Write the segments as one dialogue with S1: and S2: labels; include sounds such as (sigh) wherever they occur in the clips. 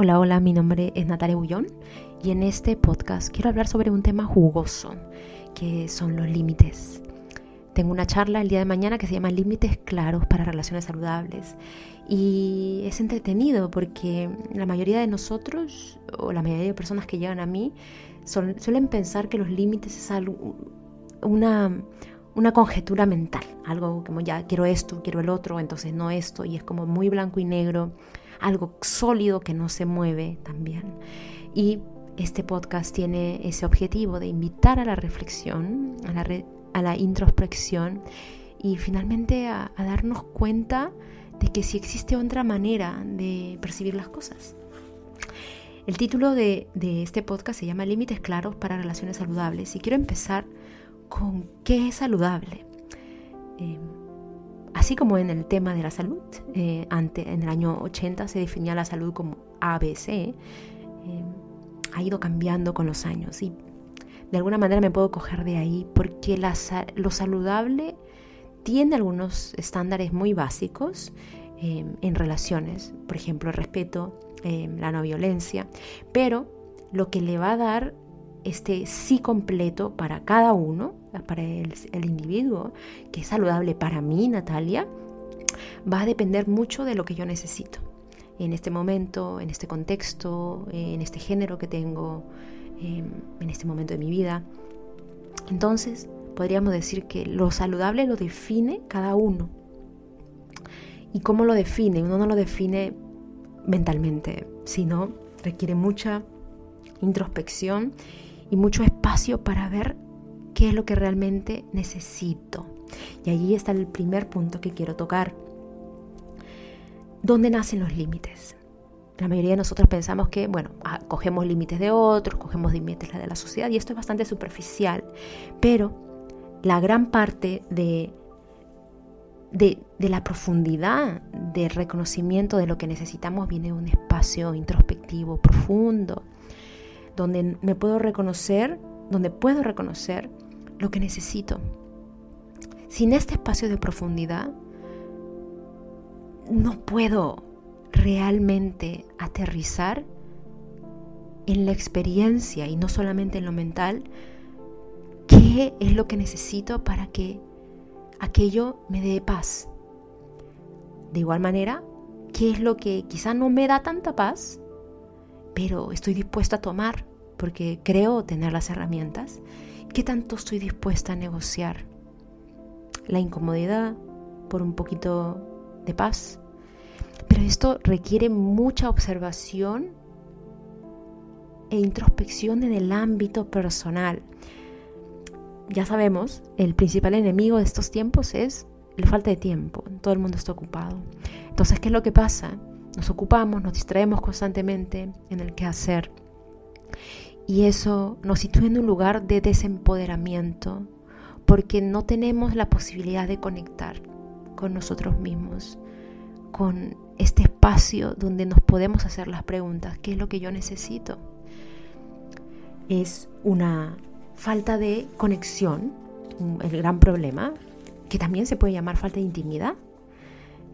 S1: Hola, hola, mi nombre es Natalia Bullón y en este podcast quiero hablar sobre un tema jugoso, que son los límites. Tengo una charla el día de mañana que se llama Límites claros para relaciones saludables y es entretenido porque la mayoría de nosotros o la mayoría de personas que llegan a mí suelen pensar que los límites es algo, una, una conjetura mental, algo como ya quiero esto, quiero el otro, entonces no esto y es como muy blanco y negro algo sólido que no se mueve también. Y este podcast tiene ese objetivo de invitar a la reflexión, a la, a la introspección y finalmente a, darnos cuenta de que si existe otra manera de percibir las cosas. El título de, este podcast se llama Límites claros para relaciones saludables y quiero empezar con qué es saludable. Eh, Así como en el tema de la salud, eh, ante, en el año 80 se definía la salud como ABC, eh, ha ido cambiando con los años y de alguna manera me puedo coger de ahí porque lo saludable tiene algunos estándares muy básicos eh, en relaciones, por ejemplo, el respeto, la no violencia, pero lo que le va a dar este sí completo para cada uno, para el, individuo, que es saludable para mí, Natalia, va a depender mucho de lo que yo necesito. En este momento, en este contexto, en este género que tengo, em, en este momento de mi vida. Entonces, podríamos decir que lo saludable lo define cada uno. ¿Y cómo lo define? Uno no lo define mentalmente, sino requiere mucha introspección y mucho espacio para ver qué es lo que realmente necesito. Y allí está el primer punto que quiero tocar. ¿Dónde nacen los límites? La mayoría de nosotros pensamos que, bueno, ah, cogemos límites de otros, cogemos límites de la sociedad y esto es bastante superficial, pero la gran parte de, de, de la profundidad del reconocimiento de lo que necesitamos viene de un espacio introspectivo profundo, donde me puedo reconocer, donde puedo reconocer lo que necesito. Sin este espacio de profundidad, no puedo realmente aterrizar en la experiencia y no solamente en lo mental, qué es lo que necesito para que aquello me dé paz. De igual manera, qué es lo que quizá no me da tanta paz, pero estoy dispuesta a tomar porque creo tener las herramientas. ¿Qué tanto estoy dispuesta a negociar? La incomodidad por un poquito de paz. Pero esto requiere mucha observación e introspección en el ámbito personal. Ya sabemos, el principal enemigo de estos tiempos es la falta de tiempo. Todo el mundo está ocupado. Entonces, ¿qué es lo que pasa? Nos ocupamos, nos distraemos constantemente en el quehacer y eso nos sitúa en un lugar de desempoderamiento, porque no tenemos la posibilidad de conectar con nosotros mismos, con este espacio donde nos podemos hacer las preguntas, ¿qué es lo que yo necesito? Es una falta de conexión, el gran problema, que también se puede llamar falta de intimidad,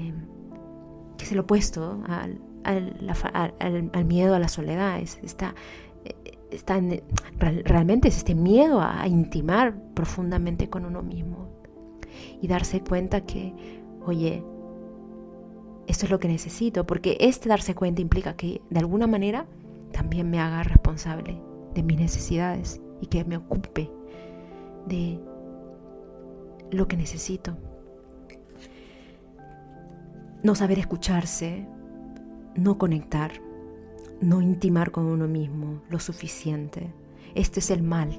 S1: eh, que es el opuesto al, al, miedo a la soledad, es realmente es este miedo a, intimar profundamente con uno mismo y darse cuenta que, oye, esto es lo que necesito, porque este darse cuenta implica que de alguna manera también me haga responsable de mis necesidades y que me ocupe de lo que necesito. No saber escucharse, no conectar, no intimar con uno mismo lo suficiente. Este es el mal.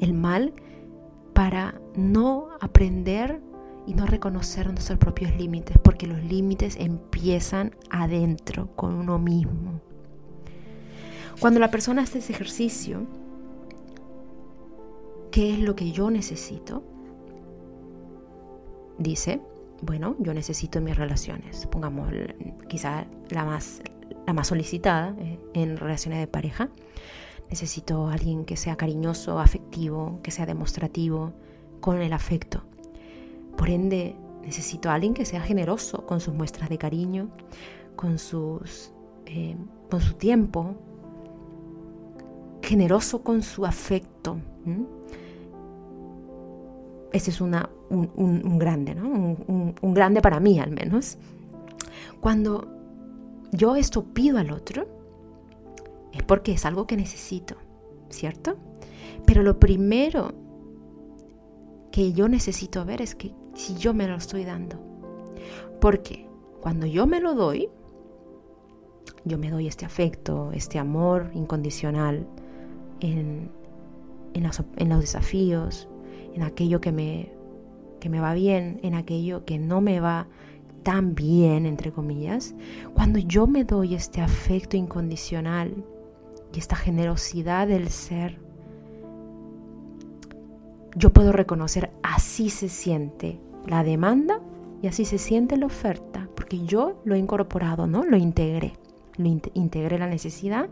S1: El mal para no aprender y no reconocer nuestros propios límites, porque los límites empiezan adentro, con uno mismo. Cuando la persona hace ese ejercicio, ¿qué es lo que yo necesito? Dice, bueno, yo necesito mis relaciones. Pongamos quizá la más la más solicitada eh, en relaciones de pareja. Necesito a alguien que sea cariñoso, afectivo, que sea demostrativo, con el afecto. Por ende, necesito a alguien que sea generoso con sus muestras de cariño, con sus eh, con su tiempo, generoso con su afecto. Ese es una, un, grande, ¿no? un grande para mí al menos. Cuando yo esto pido al otro, es porque es algo que necesito, ¿cierto? Pero lo primero que yo necesito ver es que si yo me lo estoy dando. Porque cuando yo me lo doy, yo me doy este afecto, este amor incondicional en, en, los, desafíos, en aquello que me, que me va bien, en aquello que no me va tan bien, entre comillas. Cuando yo me doy este afecto incondicional y esta generosidad del ser, yo puedo reconocer así se siente la demanda y así se siente la oferta, porque yo lo he incorporado, ¿no? Lo integré. Lo integré la necesidad,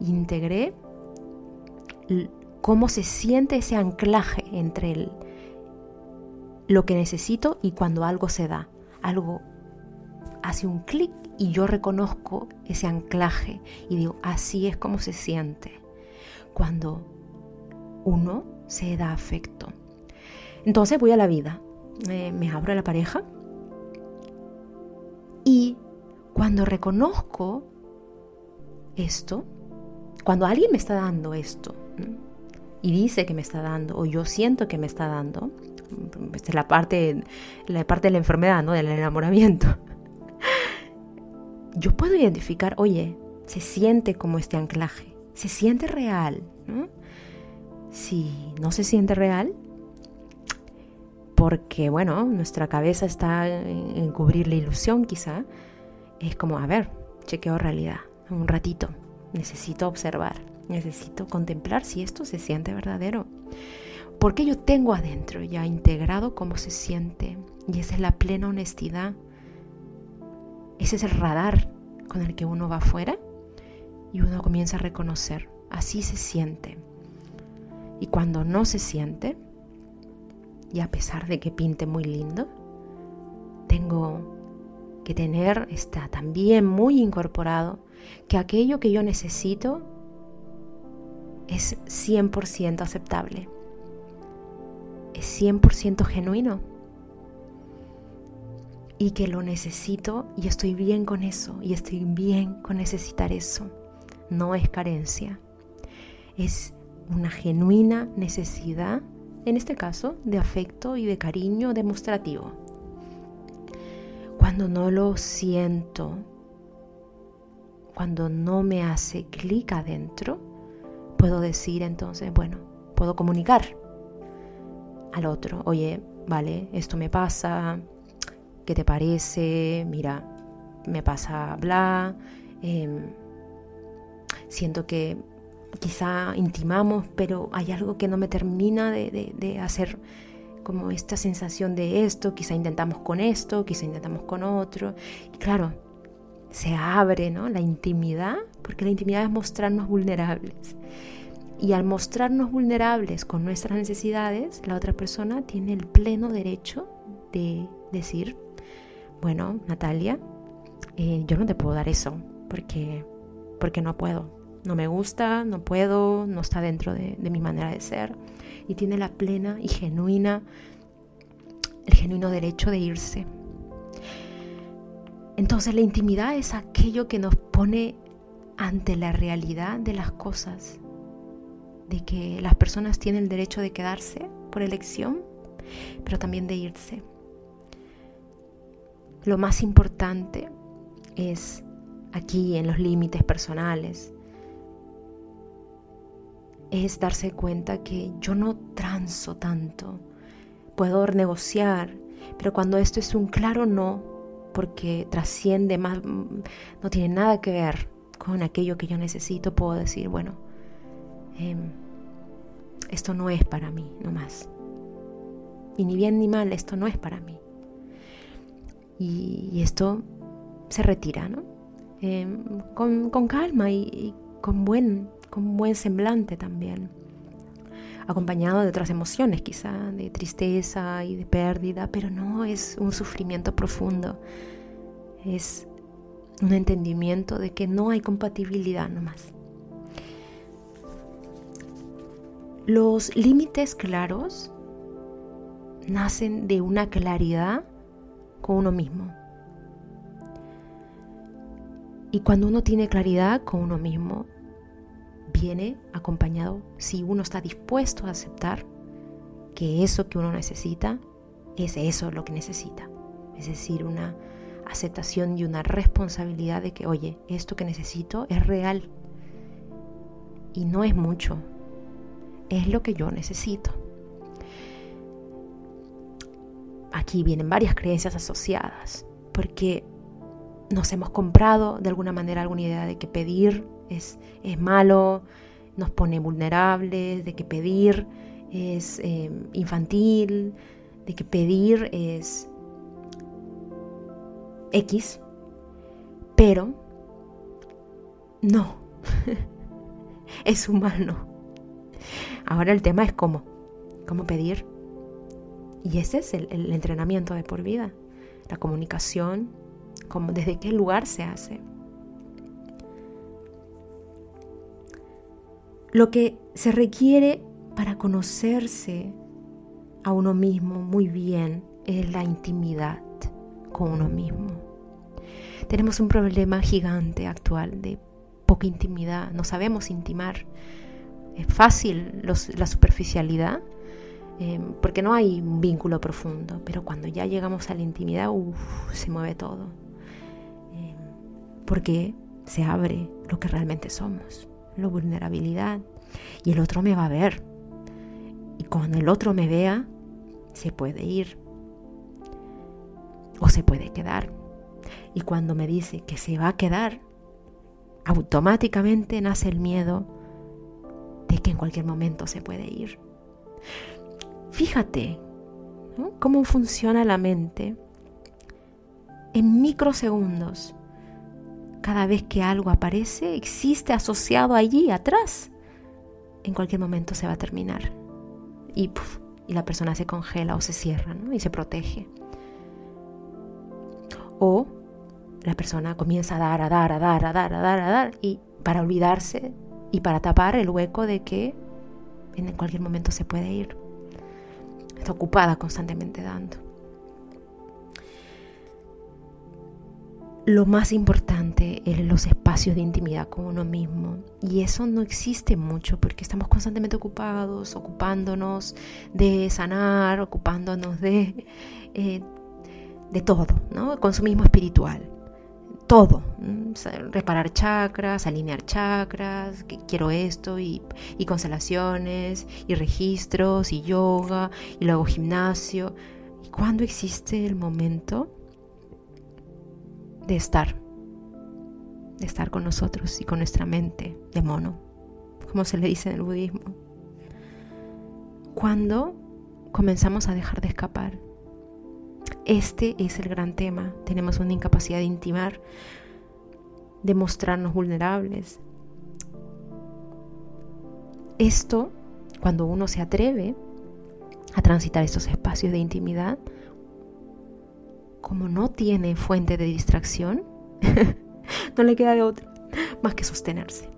S1: integré cómo se siente ese anclaje entre el, lo que necesito y cuando algo se da. Algo hace un clic y yo reconozco ese anclaje y digo, así es como se siente cuando uno se da afecto. Entonces voy a la vida, me abro a la pareja y cuando reconozco esto, cuando alguien me está dando esto y dice que me está dando o yo siento que me está dando, esta es la parte, la parte de la enfermedad, ¿no? Del enamoramiento. Yo puedo identificar, oye, se siente como este anclaje, se siente real, ¿no? Si no se siente real, porque bueno, nuestra cabeza está en cubrir la ilusión quizá, es como, a ver, chequeo realidad, un ratito, necesito observar, necesito contemplar si esto se siente verdadero. Porque yo tengo adentro ya integrado cómo se siente y esa es la plena honestidad. Ese es el radar con el que uno va afuera y uno comienza a reconocer, así se siente. Y cuando no se siente, y a pesar de que pinte muy lindo, tengo que tener, está también muy incorporado, que aquello que yo necesito es 100% aceptable, es 100% genuino y que lo necesito y estoy bien con eso y estoy bien con necesitar eso. No es carencia, es una genuina necesidad, en este caso, de afecto y de cariño demostrativo. Cuando no lo siento, cuando no me hace clic adentro, puedo decir entonces, bueno, puedo comunicar al otro, oye, vale, esto me pasa, ¿qué te parece? Mira, me pasa bla, em, siento que quizá intimamos, pero hay algo que no me termina de, hacer como esta sensación de esto, quizá intentamos con esto, quizá intentamos con otro. Y claro, se abre ¿no? la intimidad, porque la intimidad es mostrarnos vulnerables. Y al mostrarnos vulnerables con nuestras necesidades, la otra persona tiene el pleno derecho de decir, bueno, Natalia, eh, yo no te puedo dar eso porque, porque no puedo. No me gusta, no puedo, no está dentro de, de mi manera de ser. Y tiene la plena y genuina, el genuino derecho de irse. Entonces la intimidad es aquello que nos pone ante la realidad de las cosas, de que las personas tienen el derecho de quedarse por elección, pero también de irse. Lo más importante es aquí en los límites personales, es darse cuenta que yo no transo tanto, puedo negociar, pero cuando esto es un claro no, porque trasciende más, no tiene nada que ver con aquello que yo necesito, puedo decir, bueno, em, esto no es para mí, no más. Y ni bien ni mal, esto no es para mí y, esto se retira, ¿no? Em, con, calma y, con, buen, con buen semblante también, acompañado de otras emociones quizá, de tristeza y de pérdida, pero no es un sufrimiento profundo, es un entendimiento de que no hay compatibilidad nomás. Los límites claros nacen de una claridad con uno mismo. Y cuando uno tiene claridad con uno mismo, viene acompañado, si uno está dispuesto a aceptar que eso que uno necesita es eso lo que necesita. Es decir, una aceptación y una responsabilidad de que, oye, esto que necesito es real. Y no es mucho, es lo que yo necesito. Aquí vienen varias creencias asociadas, porque nos hemos comprado de alguna manera alguna idea de que pedir es, es malo, nos pone vulnerables, de que pedir es eh, infantil, de que pedir es X, pero no, (laughs) es humano. Ahora el tema es cómo, cómo pedir. Y ese es el, entrenamiento de por vida, la comunicación, como, desde qué lugar se hace. Lo que se requiere para conocerse a uno mismo muy bien es la intimidad con uno mismo. Tenemos un problema gigante actual de poca intimidad, no sabemos intimar. Es fácil la superficialidad em, porque no hay un vínculo profundo, pero cuando ya llegamos a la intimidad, se mueve todo. Em, porque se abre lo que realmente somos, la vulnerabilidad. Y el otro me va a ver. Y cuando el otro me vea, se puede ir o se puede quedar. Y cuando me dice que se va a quedar, automáticamente nace el miedo de que en cualquier momento se puede ir. Fíjate cómo funciona la mente en microsegundos. Cada vez que algo aparece, existe asociado allí atrás. En cualquier momento se va a terminar. Y, y la persona se congela o se cierra y se protege. O la persona comienza a dar, a dar, a dar, a dar, a dar, a dar, y para olvidarse y para tapar el hueco de que en cualquier momento se puede ir. Está ocupada constantemente dando. Lo más importante es los espacios de intimidad con uno mismo. Y eso no existe mucho porque estamos constantemente ocupados, ocupándonos de sanar, ocupándonos de eh, de todo, ¿no? Consumismo espiritual, todo, reparar chakras, alinear chakras, quiero esto y, y constelaciones y registros y yoga y luego gimnasio. ¿Y cuándo existe el momento de estar? De estar con nosotros y con nuestra mente de mono, como se le dice en el budismo. Cuando comenzamos a dejar de escapar este es el gran tema. Tenemos una incapacidad de intimar, de mostrarnos vulnerables. Esto, cuando uno se atreve a transitar estos espacios de intimidad, como no tiene fuente de distracción, (laughs) no le queda de otra más que sostenerse.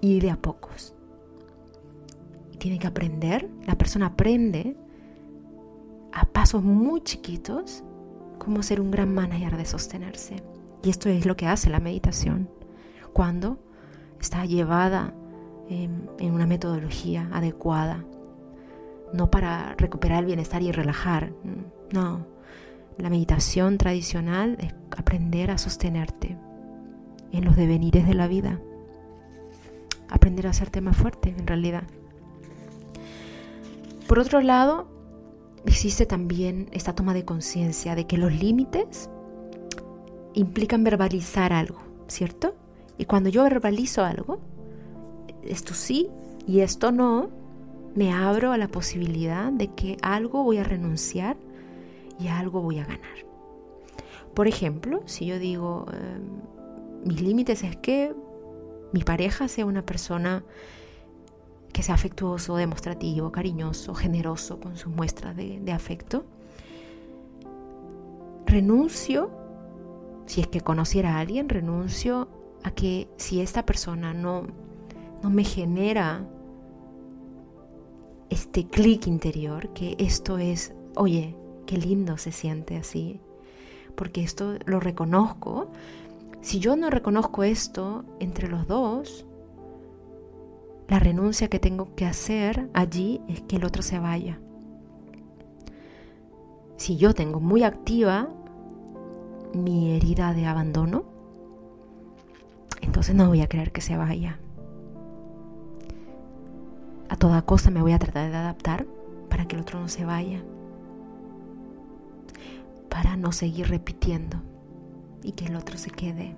S1: Y de a pocos. Tiene que aprender, la persona aprende a pasos muy chiquitos cómo ser un gran manager de sostenerse. Y esto es lo que hace la meditación cuando está llevada en, una metodología adecuada, no para recuperar el bienestar y relajar, no. La meditación tradicional es aprender a sostenerte en los devenires de la vida, aprender a hacerte más fuerte en realidad. Por otro lado, existe también esta toma de conciencia de que los límites implican verbalizar algo, ¿cierto? Y cuando yo verbalizo algo, esto sí y esto no, me abro a la posibilidad de que algo voy a renunciar y algo voy a ganar. Por ejemplo, si yo digo, em, mis límites es que mi pareja sea una persona que sea afectuoso, demostrativo, cariñoso, generoso con sus muestras de, afecto. Renuncio si es que conociera a alguien, renuncio a que si esta persona no, no me genera este clic interior, que esto es, oye, qué lindo se siente así, porque esto lo reconozco. Si yo no reconozco esto entre los dos, la renuncia que tengo que hacer allí es que el otro se vaya. Si yo tengo muy activa mi herida de abandono, entonces no voy a creer que se vaya. A toda costa me voy a tratar de adaptar para que el otro no se vaya. Para no seguir repitiendo y que el otro se quede.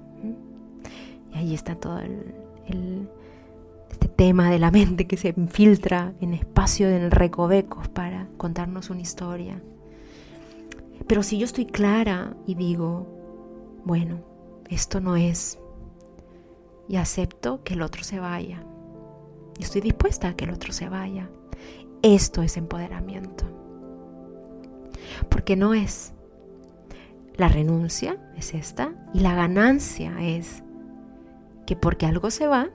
S1: Y ahí está todo el, este tema de la mente que se infiltra en espacio en recovecos para contarnos una historia. Pero si yo estoy clara y digo, bueno, esto no es, y acepto que el otro se vaya, y estoy dispuesta a que el otro se vaya, esto es empoderamiento. Porque no es la renuncia, es esta, y la ganancia es que porque algo se va,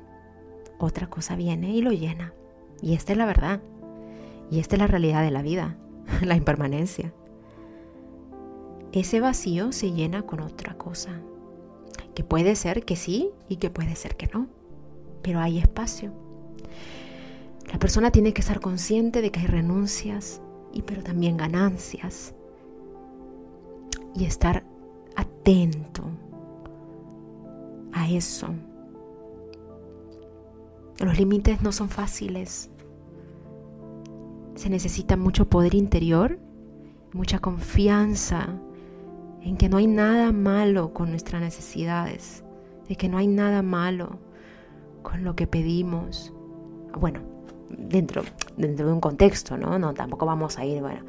S1: otra cosa viene y lo llena. Y esta es la verdad. Y esta es la realidad de la vida, (laughs) la impermanencia. Ese vacío se llena con otra cosa, que puede ser que sí y que puede ser que no, pero hay espacio. La persona tiene que estar consciente de que hay renuncias y pero también ganancias y estar atento a eso los límites no son fáciles. Se necesita mucho poder interior, mucha confianza en que no hay nada malo con nuestras necesidades, de que no hay nada malo con lo que pedimos. Bueno, dentro, dentro de un contexto, ¿no? No, tampoco vamos a ir, bueno,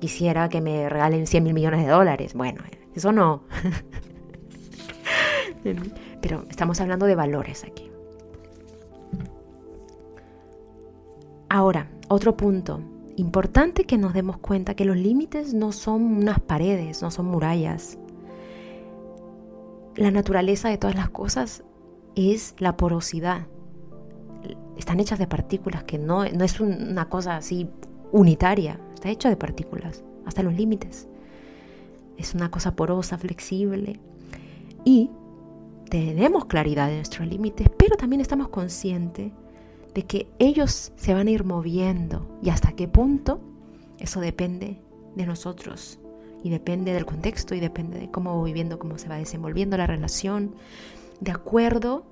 S1: quisiera que me regalen 100 mil millones de dólares. Bueno, eso no. (laughs) Pero estamos hablando de valores aquí. Ahora, otro punto. Importante que nos demos cuenta que los límites no son unas paredes, no son murallas. La naturaleza de todas las cosas es la porosidad. Están hechas de partículas, que no, no es una cosa así unitaria, está hecha de partículas, hasta los límites. Es una cosa porosa, flexible. Y tenemos claridad de nuestros límites, pero también estamos conscientes de que ellos se van a ir moviendo. Y hasta qué punto, eso depende de nosotros y depende del contexto y depende de cómo voy viviendo, cómo se va desenvolviendo la relación, de acuerdo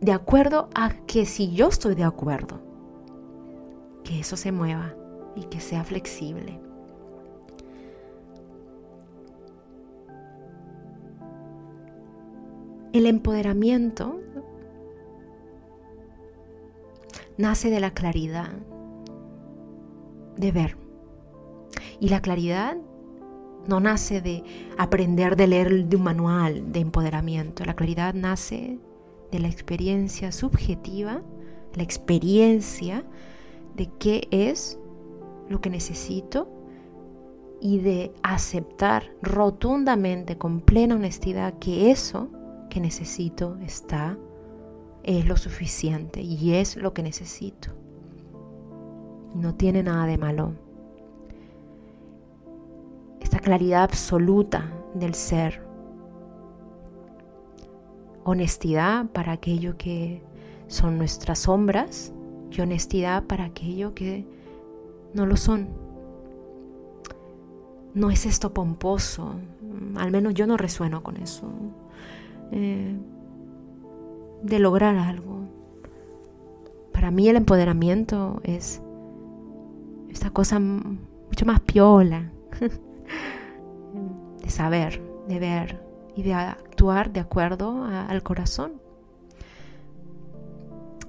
S1: de acuerdo a que si yo estoy de acuerdo, que eso se mueva y que sea flexible. El empoderamiento nace de la claridad de ver. Y la claridad no nace de aprender de leer de un manual de empoderamiento. La claridad nace de la experiencia subjetiva, la experiencia de qué es lo que necesito y de aceptar rotundamente, con plena honestidad, que eso que necesito está es lo suficiente y es lo que necesito. No tiene nada de malo. Esta claridad absoluta del ser. Honestidad para aquello que son nuestras sombras y honestidad para aquello que no lo son. No es esto pomposo, al menos yo no resueno con eso. Eh, de lograr algo. Para mí el empoderamiento es esta cosa mucho más piola, (laughs) de saber, de ver y de actuar de acuerdo al corazón,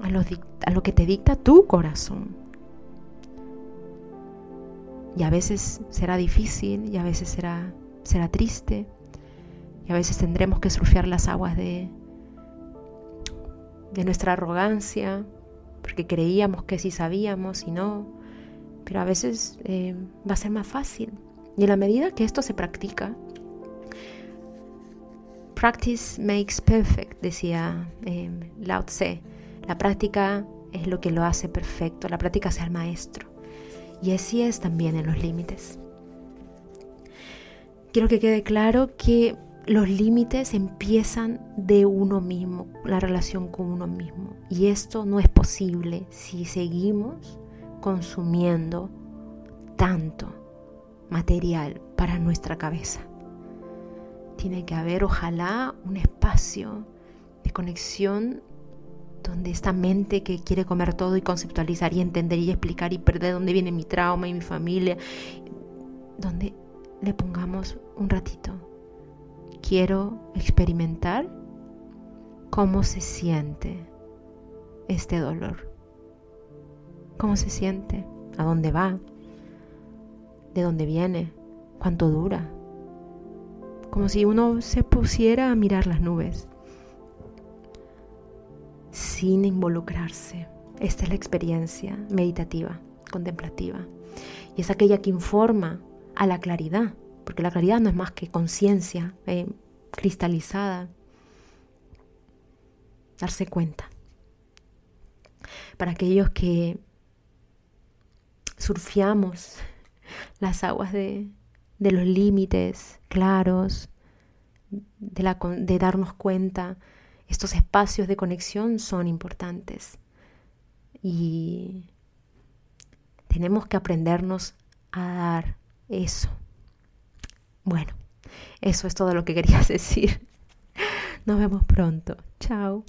S1: a lo, a lo que te dicta tu corazón. Y a veces será difícil y a veces será, será triste y a veces tendremos que surfear las aguas de, de nuestra arrogancia, porque creíamos que sí sabíamos y no, pero a veces eh, va a ser más fácil. Y en la medida que esto se practica, Practice makes perfect, decía eh, Lao Tse. La práctica es lo que lo hace perfecto, la práctica es el maestro. Y así es también en los límites. Quiero que quede claro que los límites empiezan de uno mismo, la relación con uno mismo. Y esto no es posible si seguimos consumiendo tanto material para nuestra cabeza. Tiene que haber, ojalá, un espacio de conexión donde esta mente que quiere comer todo y conceptualizar y entender y explicar y perder dónde viene mi trauma y mi familia, donde le pongamos un ratito. Quiero experimentar cómo se siente este dolor. ¿Cómo se siente? ¿A dónde va? ¿De dónde viene? ¿Cuánto dura? Como si uno se pusiera a mirar las nubes sin involucrarse. Esta es la experiencia meditativa, contemplativa. Y es aquella que informa a la claridad, porque la claridad no es más que conciencia eh, cristalizada. Darse cuenta. Para aquellos que surfiamos (laughs) las aguas de, los límites claros, de, de darnos cuenta estos espacios de conexión son importantes y tenemos que aprendernos a dar eso. Bueno, eso es todo lo que quería (laughs) decir. Nos vemos pronto. Chao.